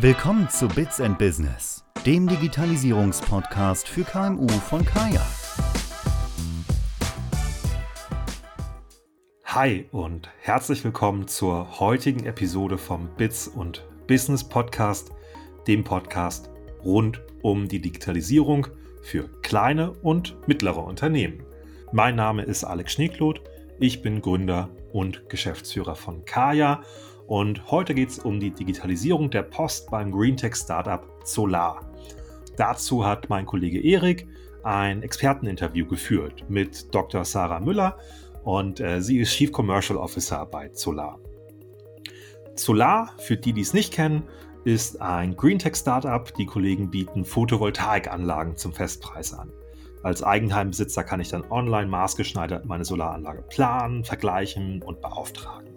Willkommen zu Bits and Business, dem Digitalisierungspodcast für KMU von Kaya. Hi und herzlich willkommen zur heutigen Episode vom Bits und Business Podcast, dem Podcast rund um die Digitalisierung für kleine und mittlere Unternehmen. Mein Name ist Alex Schneekloth, ich bin Gründer und Geschäftsführer von Kaya und heute geht es um die Digitalisierung der Post beim Greentech-Startup Solar. Dazu hat mein Kollege Erik ein Experteninterview geführt mit Dr. Sarah Müller und äh, sie ist Chief Commercial Officer bei Solar. Solar, für die, die es nicht kennen, ist ein Greentech-Startup. Die Kollegen bieten Photovoltaikanlagen zum Festpreis an. Als Eigenheimbesitzer kann ich dann online maßgeschneidert meine Solaranlage planen, vergleichen und beauftragen.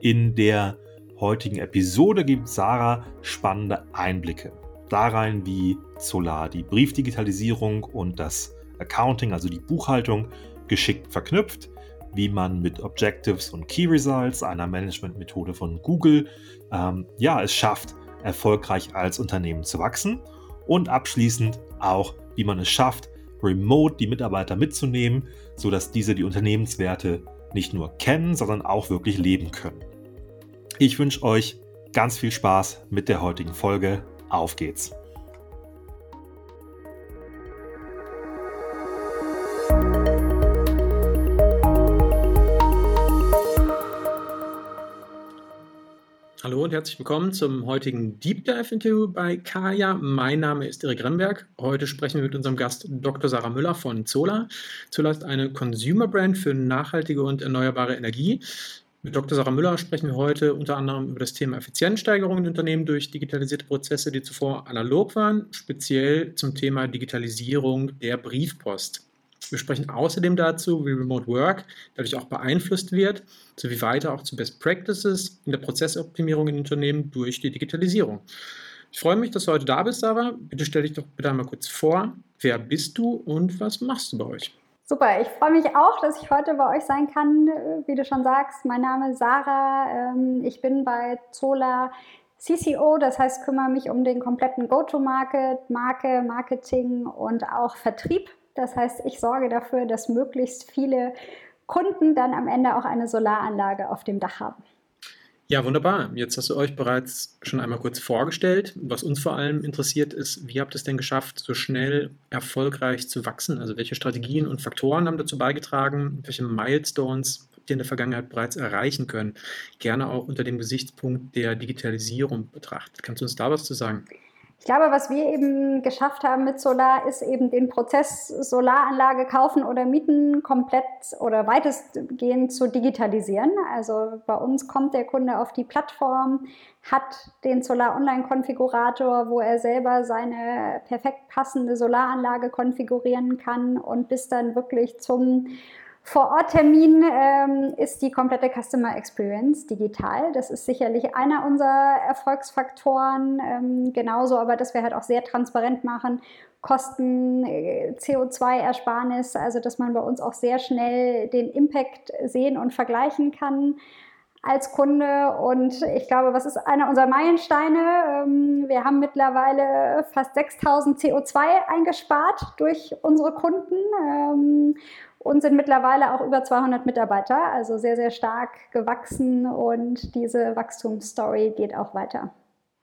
In der heutigen Episode gibt Sarah spannende Einblicke da rein, wie Solar die Briefdigitalisierung und das Accounting, also die Buchhaltung, geschickt verknüpft, wie man mit Objectives und Key Results, einer Managementmethode von Google, ähm, ja, es schafft, erfolgreich als Unternehmen zu wachsen und abschließend auch, wie man es schafft, remote die Mitarbeiter mitzunehmen, sodass diese die Unternehmenswerte nicht nur kennen, sondern auch wirklich leben können. Ich wünsche euch ganz viel Spaß mit der heutigen Folge. Auf geht's! Hallo und herzlich willkommen zum heutigen Deep Dive Interview bei Kaya. Mein Name ist Erik Remberg. Heute sprechen wir mit unserem Gast Dr. Sarah Müller von Zola. Zola ist eine Consumer Brand für nachhaltige und erneuerbare Energie. Mit Dr. Sarah Müller sprechen wir heute unter anderem über das Thema Effizienzsteigerung in Unternehmen durch digitalisierte Prozesse, die zuvor analog waren, speziell zum Thema Digitalisierung der Briefpost. Wir sprechen außerdem dazu, wie Remote Work dadurch auch beeinflusst wird, sowie weiter auch zu Best Practices in der Prozessoptimierung in Unternehmen durch die Digitalisierung. Ich freue mich, dass du heute da bist, Sarah. Bitte stell dich doch bitte einmal kurz vor. Wer bist du und was machst du bei euch? Super, ich freue mich auch, dass ich heute bei euch sein kann. Wie du schon sagst, mein Name ist Sarah. Ähm, ich bin bei Zola CCO, das heißt, kümmere mich um den kompletten Go-to-Market, Marke, Marketing und auch Vertrieb das heißt, ich sorge dafür, dass möglichst viele Kunden dann am Ende auch eine Solaranlage auf dem Dach haben. Ja, wunderbar. Jetzt hast du euch bereits schon einmal kurz vorgestellt. Was uns vor allem interessiert ist, wie habt ihr es denn geschafft, so schnell erfolgreich zu wachsen? Also welche Strategien und Faktoren haben dazu beigetragen? Welche Milestones habt ihr in der Vergangenheit bereits erreichen können? Gerne auch unter dem Gesichtspunkt der Digitalisierung betrachtet. Kannst du uns da was zu sagen? Ich glaube, was wir eben geschafft haben mit Solar, ist eben den Prozess Solaranlage kaufen oder mieten komplett oder weitestgehend zu digitalisieren. Also bei uns kommt der Kunde auf die Plattform, hat den Solar Online Konfigurator, wo er selber seine perfekt passende Solaranlage konfigurieren kann und bis dann wirklich zum vor-Ort-Termin ähm, ist die komplette Customer Experience digital. Das ist sicherlich einer unserer Erfolgsfaktoren. Ähm, genauso aber, dass wir halt auch sehr transparent machen, Kosten, äh, CO2-Ersparnis, also dass man bei uns auch sehr schnell den Impact sehen und vergleichen kann als Kunde. Und ich glaube, was ist einer unserer Meilensteine? Ähm, wir haben mittlerweile fast 6000 CO2 eingespart durch unsere Kunden ähm, und sind mittlerweile auch über 200 Mitarbeiter, also sehr, sehr stark gewachsen und diese Wachstumsstory geht auch weiter.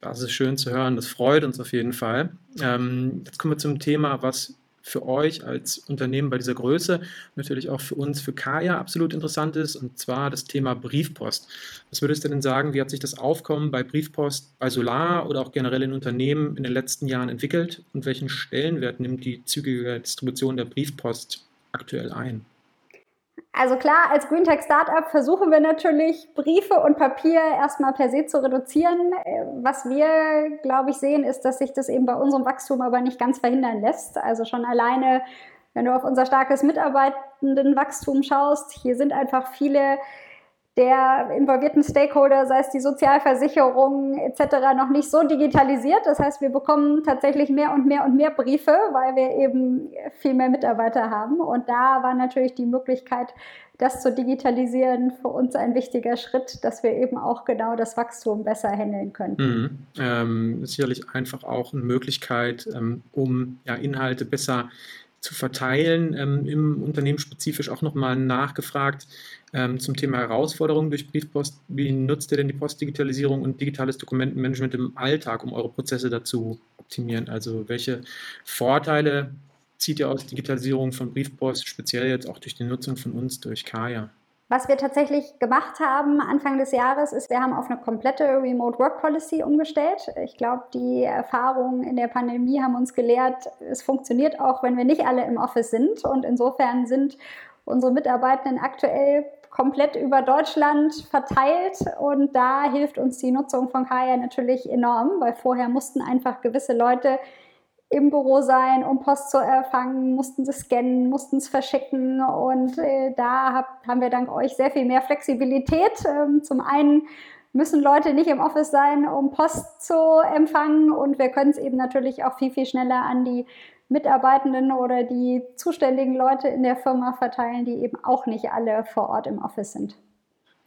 Das ist schön zu hören, das freut uns auf jeden Fall. Ähm, jetzt kommen wir zum Thema, was für euch als Unternehmen bei dieser Größe, natürlich auch für uns, für Kaya absolut interessant ist, und zwar das Thema Briefpost. Was würdest du denn sagen, wie hat sich das Aufkommen bei Briefpost, bei Solar oder auch generell in Unternehmen in den letzten Jahren entwickelt und welchen Stellenwert nimmt die zügige Distribution der Briefpost aktuell ein? Also klar, als Green Tech Startup versuchen wir natürlich, Briefe und Papier erstmal per se zu reduzieren. Was wir, glaube ich, sehen, ist, dass sich das eben bei unserem Wachstum aber nicht ganz verhindern lässt. Also schon alleine, wenn du auf unser starkes Mitarbeitendenwachstum schaust, hier sind einfach viele der involvierten Stakeholder, sei es die Sozialversicherung etc., noch nicht so digitalisiert. Das heißt, wir bekommen tatsächlich mehr und mehr und mehr Briefe, weil wir eben viel mehr Mitarbeiter haben. Und da war natürlich die Möglichkeit, das zu digitalisieren, für uns ein wichtiger Schritt, dass wir eben auch genau das Wachstum besser handeln können. Mhm. Ähm, sicherlich einfach auch eine Möglichkeit, ähm, um ja, Inhalte besser zu verteilen. Ähm, Im Unternehmen spezifisch auch nochmal nachgefragt ähm, zum Thema Herausforderungen durch Briefpost. Wie nutzt ihr denn die Postdigitalisierung und digitales Dokumentenmanagement im Alltag, um eure Prozesse dazu optimieren? Also welche Vorteile zieht ihr aus Digitalisierung von Briefpost, speziell jetzt auch durch die Nutzung von uns durch Kaya? Was wir tatsächlich gemacht haben Anfang des Jahres ist, wir haben auf eine komplette Remote Work Policy umgestellt. Ich glaube, die Erfahrungen in der Pandemie haben uns gelehrt, es funktioniert auch, wenn wir nicht alle im Office sind. Und insofern sind unsere Mitarbeitenden aktuell komplett über Deutschland verteilt und da hilft uns die Nutzung von Kaya natürlich enorm, weil vorher mussten einfach gewisse Leute im Büro sein, um Post zu erfangen, mussten sie scannen, mussten es verschicken und äh, da hab, haben wir dank euch sehr viel mehr Flexibilität. Ähm, zum einen müssen Leute nicht im Office sein, um Post zu empfangen und wir können es eben natürlich auch viel, viel schneller an die Mitarbeitenden oder die zuständigen Leute in der Firma verteilen, die eben auch nicht alle vor Ort im Office sind.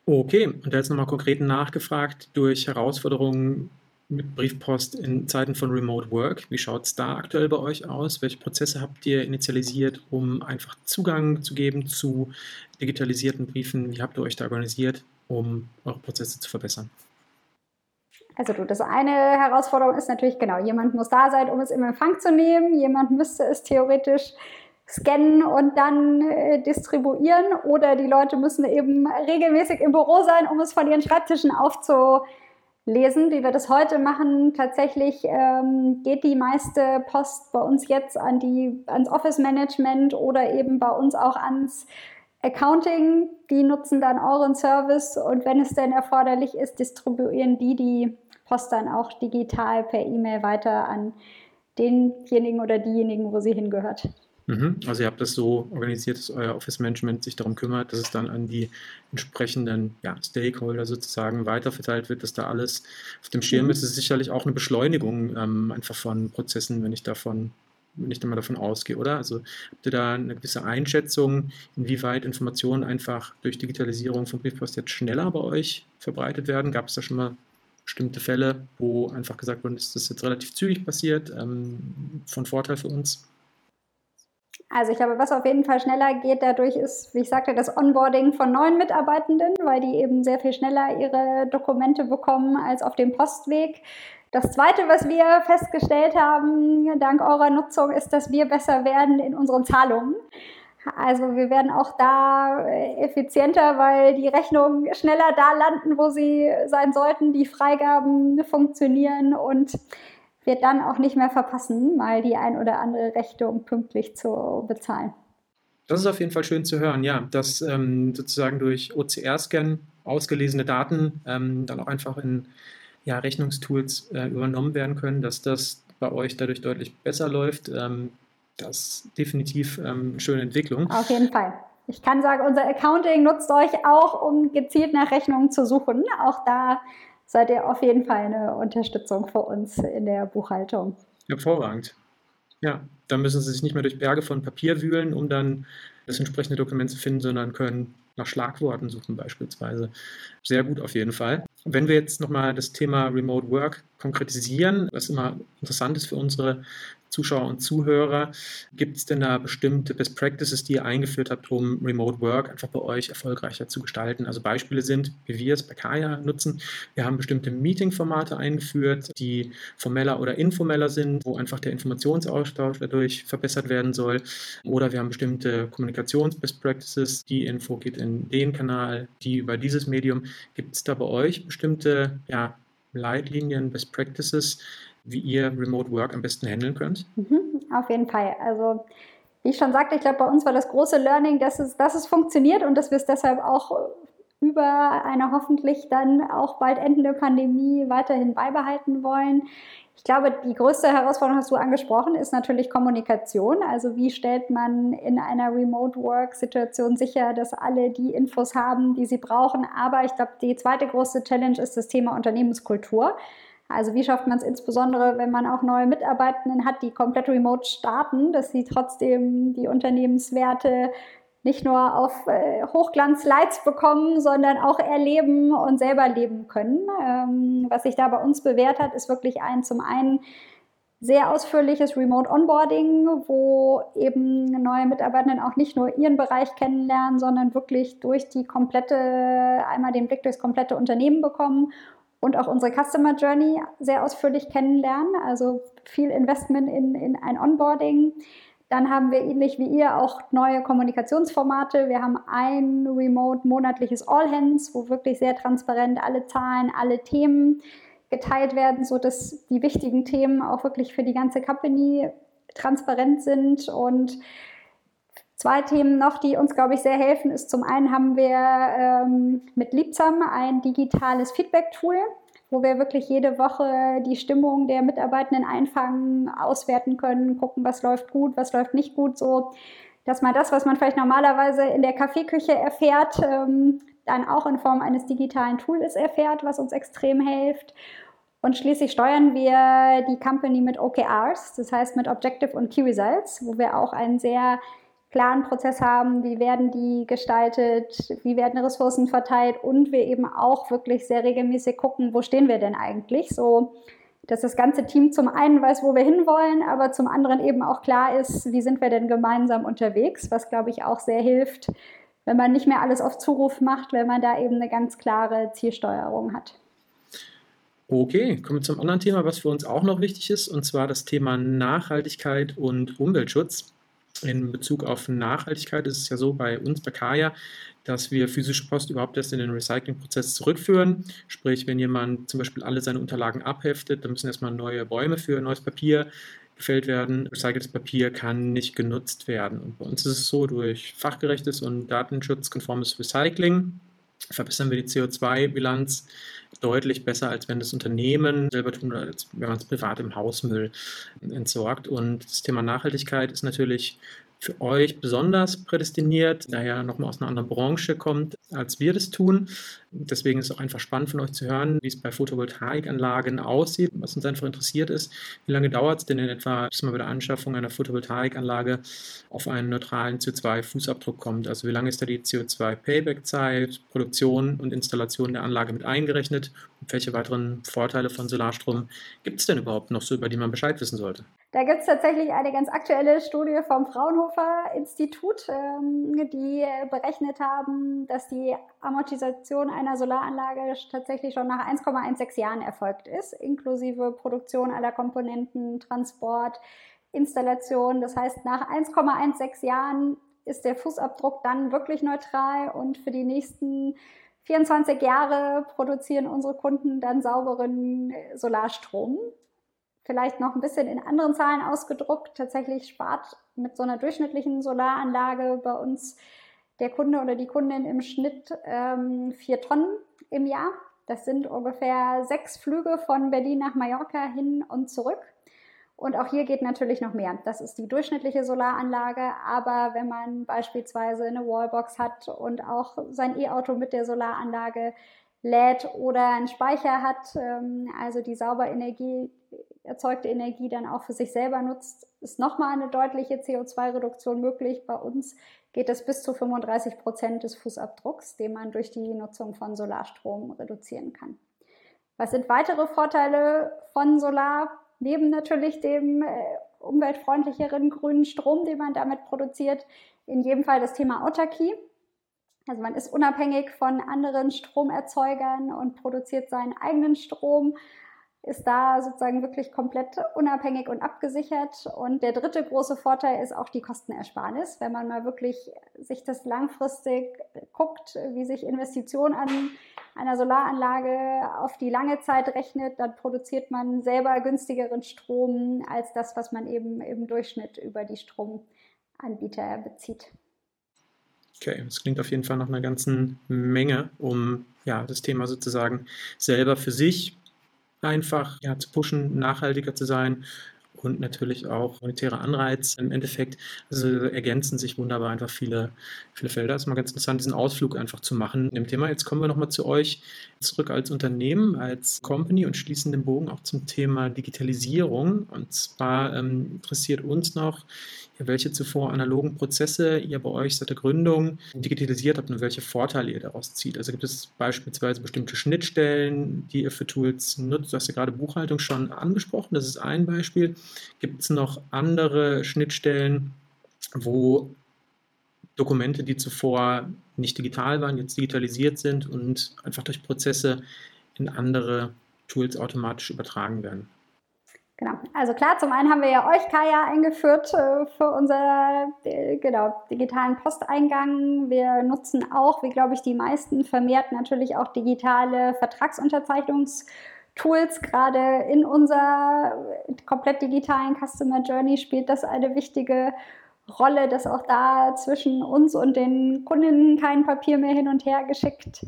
Okay, und jetzt nochmal konkret nachgefragt durch Herausforderungen mit Briefpost in Zeiten von Remote Work. Wie schaut es da aktuell bei euch aus? Welche Prozesse habt ihr initialisiert, um einfach Zugang zu geben zu digitalisierten Briefen? Wie habt ihr euch da organisiert, um eure Prozesse zu verbessern? Also du, das eine Herausforderung ist natürlich genau, jemand muss da sein, um es im Empfang zu nehmen. Jemand müsste es theoretisch scannen und dann äh, distribuieren oder die Leute müssen eben regelmäßig im Büro sein, um es von ihren Schreibtischen aufzunehmen lesen, wie wir das heute machen. Tatsächlich ähm, geht die meiste Post bei uns jetzt an die, ans Office Management oder eben bei uns auch ans Accounting. Die nutzen dann euren Service und wenn es denn erforderlich ist, distribuieren die die Post dann auch digital per E-Mail weiter an denjenigen oder diejenigen, wo sie hingehört. Mhm. Also ihr habt das so organisiert, dass euer Office Management sich darum kümmert, dass es dann an die entsprechenden ja, Stakeholder sozusagen weiterverteilt wird, dass da alles auf dem Schirm mhm. ist. Das ist sicherlich auch eine Beschleunigung ähm, einfach von Prozessen, wenn ich davon wenn ich mal davon ausgehe, oder? Also habt ihr da eine gewisse Einschätzung, inwieweit Informationen einfach durch Digitalisierung von Briefpost jetzt schneller bei euch verbreitet werden? Gab es da schon mal bestimmte Fälle, wo einfach gesagt wurde, ist das jetzt relativ zügig passiert, ähm, von Vorteil für uns? Also ich glaube, was auf jeden Fall schneller geht dadurch ist, wie ich sagte, das Onboarding von neuen Mitarbeitenden, weil die eben sehr viel schneller ihre Dokumente bekommen als auf dem Postweg. Das Zweite, was wir festgestellt haben, dank eurer Nutzung, ist, dass wir besser werden in unseren Zahlungen. Also wir werden auch da äh, effizienter, weil die Rechnungen schneller da landen, wo sie sein sollten, die Freigaben funktionieren und wir dann auch nicht mehr verpassen, mal die ein oder andere Rechnung pünktlich zu bezahlen. Das ist auf jeden Fall schön zu hören, ja, dass ähm, sozusagen durch OCR-Scan ausgelesene Daten ähm, dann auch einfach in ja, Rechnungstools äh, übernommen werden können, dass das bei euch dadurch deutlich besser läuft. Ähm, das ist definitiv ähm, eine schöne Entwicklung. Auf jeden Fall. Ich kann sagen, unser Accounting nutzt euch auch, um gezielt nach Rechnungen zu suchen. Auch da seid ihr auf jeden Fall eine Unterstützung für uns in der Buchhaltung. Hervorragend. Ja, dann müssen Sie sich nicht mehr durch Berge von Papier wühlen, um dann das entsprechende Dokument zu finden, sondern können nach Schlagworten suchen beispielsweise. Sehr gut auf jeden Fall. Wenn wir jetzt nochmal das Thema Remote Work konkretisieren, was immer interessant ist für unsere Zuschauer und Zuhörer. Gibt es denn da bestimmte Best Practices, die ihr eingeführt habt, um Remote Work einfach bei euch erfolgreicher zu gestalten? Also Beispiele sind, wie wir es bei Kaya nutzen. Wir haben bestimmte Meeting-Formate eingeführt, die formeller oder informeller sind, wo einfach der Informationsaustausch dadurch verbessert werden soll. Oder wir haben bestimmte Kommunikations-Best Practices. Die Info geht in den Kanal, die über dieses Medium. Gibt es da bei euch bestimmte ja, Leitlinien, Best Practices, wie ihr Remote Work am besten handeln könnt? Mhm, auf jeden Fall. Also wie ich schon sagte, ich glaube, bei uns war das große Learning, dass es, dass es funktioniert und dass wir es deshalb auch über eine hoffentlich dann auch bald endende Pandemie weiterhin beibehalten wollen. Ich glaube, die größte Herausforderung hast du angesprochen, ist natürlich Kommunikation. Also wie stellt man in einer Remote-Work-Situation sicher, dass alle die Infos haben, die sie brauchen. Aber ich glaube, die zweite große Challenge ist das Thema Unternehmenskultur. Also wie schafft man es insbesondere, wenn man auch neue Mitarbeitenden hat, die komplett remote starten, dass sie trotzdem die Unternehmenswerte nicht nur auf äh, Hochglanz-Lights bekommen, sondern auch erleben und selber leben können. Ähm, was sich da bei uns bewährt hat, ist wirklich ein zum einen sehr ausführliches Remote Onboarding, wo eben neue Mitarbeitenden auch nicht nur ihren Bereich kennenlernen, sondern wirklich durch die komplette, einmal den Blick durchs komplette Unternehmen bekommen und auch unsere Customer Journey sehr ausführlich kennenlernen. Also viel Investment in, in ein Onboarding. Dann haben wir ähnlich wie ihr auch neue Kommunikationsformate. Wir haben ein remote monatliches All Hands, wo wirklich sehr transparent alle Zahlen, alle Themen geteilt werden, sodass die wichtigen Themen auch wirklich für die ganze Company transparent sind und Zwei Themen noch, die uns, glaube ich, sehr helfen, ist zum einen haben wir ähm, mit Liebsam ein digitales Feedback-Tool, wo wir wirklich jede Woche die Stimmung der Mitarbeitenden einfangen, auswerten können, gucken, was läuft gut, was läuft nicht gut, so dass man das, was man vielleicht normalerweise in der Kaffeeküche erfährt, ähm, dann auch in Form eines digitalen Tools erfährt, was uns extrem hilft. Und schließlich steuern wir die Company mit OKRs, das heißt mit Objective und Key Results, wo wir auch einen sehr klaren Prozess haben, wie werden die gestaltet, wie werden Ressourcen verteilt und wir eben auch wirklich sehr regelmäßig gucken, wo stehen wir denn eigentlich, so dass das ganze Team zum einen weiß, wo wir hinwollen, aber zum anderen eben auch klar ist, wie sind wir denn gemeinsam unterwegs, was glaube ich auch sehr hilft, wenn man nicht mehr alles auf Zuruf macht, wenn man da eben eine ganz klare Zielsteuerung hat. Okay, kommen wir zum anderen Thema, was für uns auch noch wichtig ist, und zwar das Thema Nachhaltigkeit und Umweltschutz in Bezug auf Nachhaltigkeit ist es ja so bei uns, bei Kaya, dass wir physische Post überhaupt erst in den Recyclingprozess zurückführen. Sprich, wenn jemand zum Beispiel alle seine Unterlagen abheftet, dann müssen erstmal neue Bäume für neues Papier gefällt werden. Recyceltes Papier kann nicht genutzt werden. Und bei uns ist es so, durch fachgerechtes und datenschutzkonformes Recycling verbessern wir die CO2-Bilanz deutlich besser, als wenn das Unternehmen selber tun oder als wenn man es privat im Hausmüll entsorgt. Und das Thema Nachhaltigkeit ist natürlich für euch besonders prädestiniert, da er nochmal aus einer anderen Branche kommt, als wir das tun. Deswegen ist es auch einfach spannend von euch zu hören, wie es bei Photovoltaikanlagen aussieht. Was uns einfach interessiert ist, wie lange dauert es denn in etwa, bis man bei der Anschaffung einer Photovoltaikanlage auf einen neutralen CO2-Fußabdruck kommt? Also wie lange ist da die CO2-Payback-Zeit, Produktion und Installation der Anlage mit eingerechnet? Und welche weiteren Vorteile von Solarstrom gibt es denn überhaupt noch so, über die man Bescheid wissen sollte? Da gibt es tatsächlich eine ganz aktuelle Studie vom Fraunhofer Institut, ähm, die berechnet haben, dass die Amortisation einer Solaranlage tatsächlich schon nach 1,16 Jahren erfolgt ist, inklusive Produktion aller Komponenten, Transport, Installation. Das heißt, nach 1,16 Jahren ist der Fußabdruck dann wirklich neutral und für die nächsten 24 Jahre produzieren unsere Kunden dann sauberen Solarstrom vielleicht noch ein bisschen in anderen Zahlen ausgedruckt. Tatsächlich spart mit so einer durchschnittlichen Solaranlage bei uns der Kunde oder die Kundin im Schnitt ähm, vier Tonnen im Jahr. Das sind ungefähr sechs Flüge von Berlin nach Mallorca hin und zurück. Und auch hier geht natürlich noch mehr. Das ist die durchschnittliche Solaranlage. Aber wenn man beispielsweise eine Wallbox hat und auch sein E-Auto mit der Solaranlage lädt oder einen Speicher hat, ähm, also die sauber Energie, erzeugte Energie dann auch für sich selber nutzt, ist nochmal eine deutliche CO2-Reduktion möglich. Bei uns geht es bis zu 35 Prozent des Fußabdrucks, den man durch die Nutzung von Solarstrom reduzieren kann. Was sind weitere Vorteile von Solar? Neben natürlich dem äh, umweltfreundlicheren grünen Strom, den man damit produziert, in jedem Fall das Thema Autarkie. Also man ist unabhängig von anderen Stromerzeugern und produziert seinen eigenen Strom, ist da sozusagen wirklich komplett unabhängig und abgesichert. Und der dritte große Vorteil ist auch die Kostenersparnis. Wenn man mal wirklich sich das langfristig guckt, wie sich Investitionen an einer Solaranlage auf die lange Zeit rechnet, dann produziert man selber günstigeren Strom als das, was man eben im Durchschnitt über die Stromanbieter bezieht. Okay, das klingt auf jeden Fall nach einer ganzen Menge, um ja, das Thema sozusagen selber für sich einfach ja, zu pushen, nachhaltiger zu sein und natürlich auch monetäre Anreiz im Endeffekt. Also ergänzen sich wunderbar einfach viele, viele Felder. Es ist mal ganz interessant, diesen Ausflug einfach zu machen im Thema. Jetzt kommen wir nochmal zu euch zurück als Unternehmen, als Company und schließen den Bogen auch zum Thema Digitalisierung. Und zwar ähm, interessiert uns noch, welche zuvor analogen Prozesse ihr bei euch seit der Gründung digitalisiert habt und welche Vorteile ihr daraus zieht. Also gibt es beispielsweise bestimmte Schnittstellen, die ihr für Tools nutzt. Du hast ja gerade Buchhaltung schon angesprochen, das ist ein Beispiel. Gibt es noch andere Schnittstellen, wo Dokumente, die zuvor nicht digital waren, jetzt digitalisiert sind und einfach durch Prozesse in andere Tools automatisch übertragen werden? Genau. Also klar, zum einen haben wir ja euch, Kaya, eingeführt äh, für unser äh, genau, digitalen Posteingang. Wir nutzen auch, wie glaube ich die meisten, vermehrt natürlich auch digitale Vertragsunterzeichnungstools. Gerade in unserer komplett digitalen Customer Journey spielt das eine wichtige Rolle, dass auch da zwischen uns und den Kundinnen kein Papier mehr hin und her geschickt wird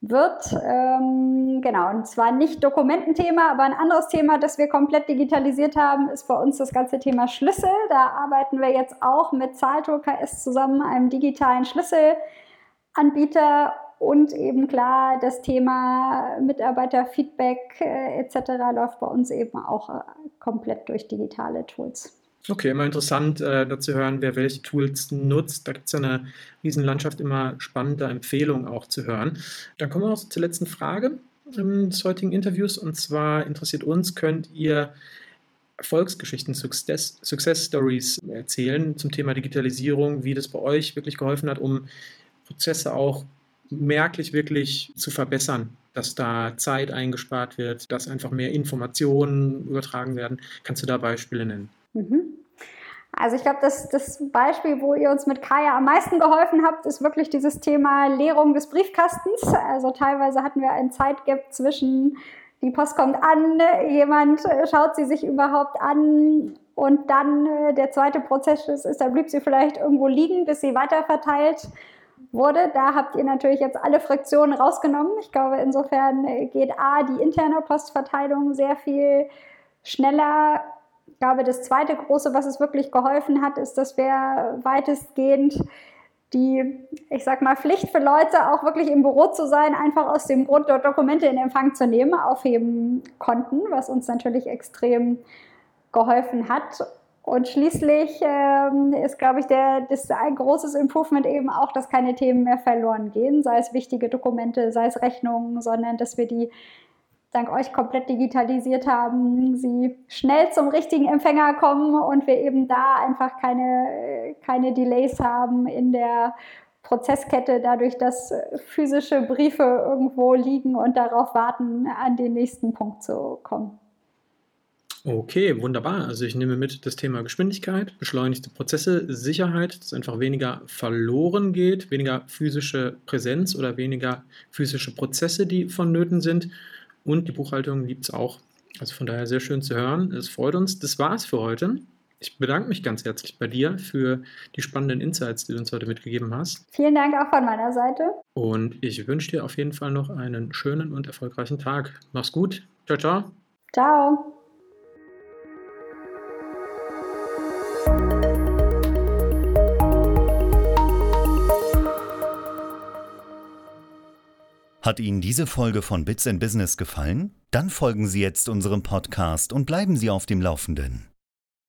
wird. Ähm, genau, und zwar nicht Dokumententhema, aber ein anderes Thema, das wir komplett digitalisiert haben, ist bei uns das ganze Thema Schlüssel. Da arbeiten wir jetzt auch mit Zahlto KS zusammen, einem digitalen Schlüsselanbieter. Und eben klar, das Thema Mitarbeiterfeedback äh, etc. läuft bei uns eben auch äh, komplett durch digitale Tools. Okay, immer interessant äh, dazu hören, wer welche Tools nutzt. Da gibt es ja eine Riesenlandschaft, immer spannende Empfehlungen auch zu hören. Dann kommen wir auch zur letzten Frage ähm, des heutigen Interviews. Und zwar interessiert uns, könnt ihr Erfolgsgeschichten, Success, Success Stories erzählen zum Thema Digitalisierung, wie das bei euch wirklich geholfen hat, um Prozesse auch merklich wirklich zu verbessern, dass da Zeit eingespart wird, dass einfach mehr Informationen übertragen werden. Kannst du da Beispiele nennen? Mhm. Also ich glaube, das, das Beispiel, wo ihr uns mit Kaya am meisten geholfen habt, ist wirklich dieses Thema Leerung des Briefkastens. Also teilweise hatten wir ein Zeitgap zwischen, die Post kommt an, jemand äh, schaut sie sich überhaupt an und dann äh, der zweite Prozess ist, ist, da blieb sie vielleicht irgendwo liegen, bis sie weiterverteilt wurde. Da habt ihr natürlich jetzt alle Friktionen rausgenommen. Ich glaube, insofern äh, geht A, die interne Postverteilung sehr viel schneller ich glaube, das zweite große, was es wirklich geholfen hat, ist, dass wir weitestgehend die, ich sag mal, Pflicht für Leute, auch wirklich im Büro zu sein, einfach aus dem Grund, dort Dokumente in Empfang zu nehmen, aufheben konnten, was uns natürlich extrem geholfen hat. Und schließlich ähm, ist, glaube ich, der, das ein großes Improvement eben auch, dass keine Themen mehr verloren gehen, sei es wichtige Dokumente, sei es Rechnungen, sondern dass wir die dank euch komplett digitalisiert haben, sie schnell zum richtigen Empfänger kommen und wir eben da einfach keine, keine Delays haben in der Prozesskette, dadurch, dass physische Briefe irgendwo liegen und darauf warten, an den nächsten Punkt zu kommen. Okay, wunderbar. Also ich nehme mit das Thema Geschwindigkeit, beschleunigte Prozesse, Sicherheit, dass einfach weniger verloren geht, weniger physische Präsenz oder weniger physische Prozesse, die vonnöten sind und die Buchhaltung liebt es auch. Also von daher sehr schön zu hören. Es freut uns. Das war's für heute. Ich bedanke mich ganz herzlich bei dir für die spannenden Insights, die du uns heute mitgegeben hast. Vielen Dank auch von meiner Seite. Und ich wünsche dir auf jeden Fall noch einen schönen und erfolgreichen Tag. Mach's gut. Ciao, ciao. Ciao. Hat Ihnen diese Folge von Bits and Business gefallen? Dann folgen Sie jetzt unserem Podcast und bleiben Sie auf dem Laufenden.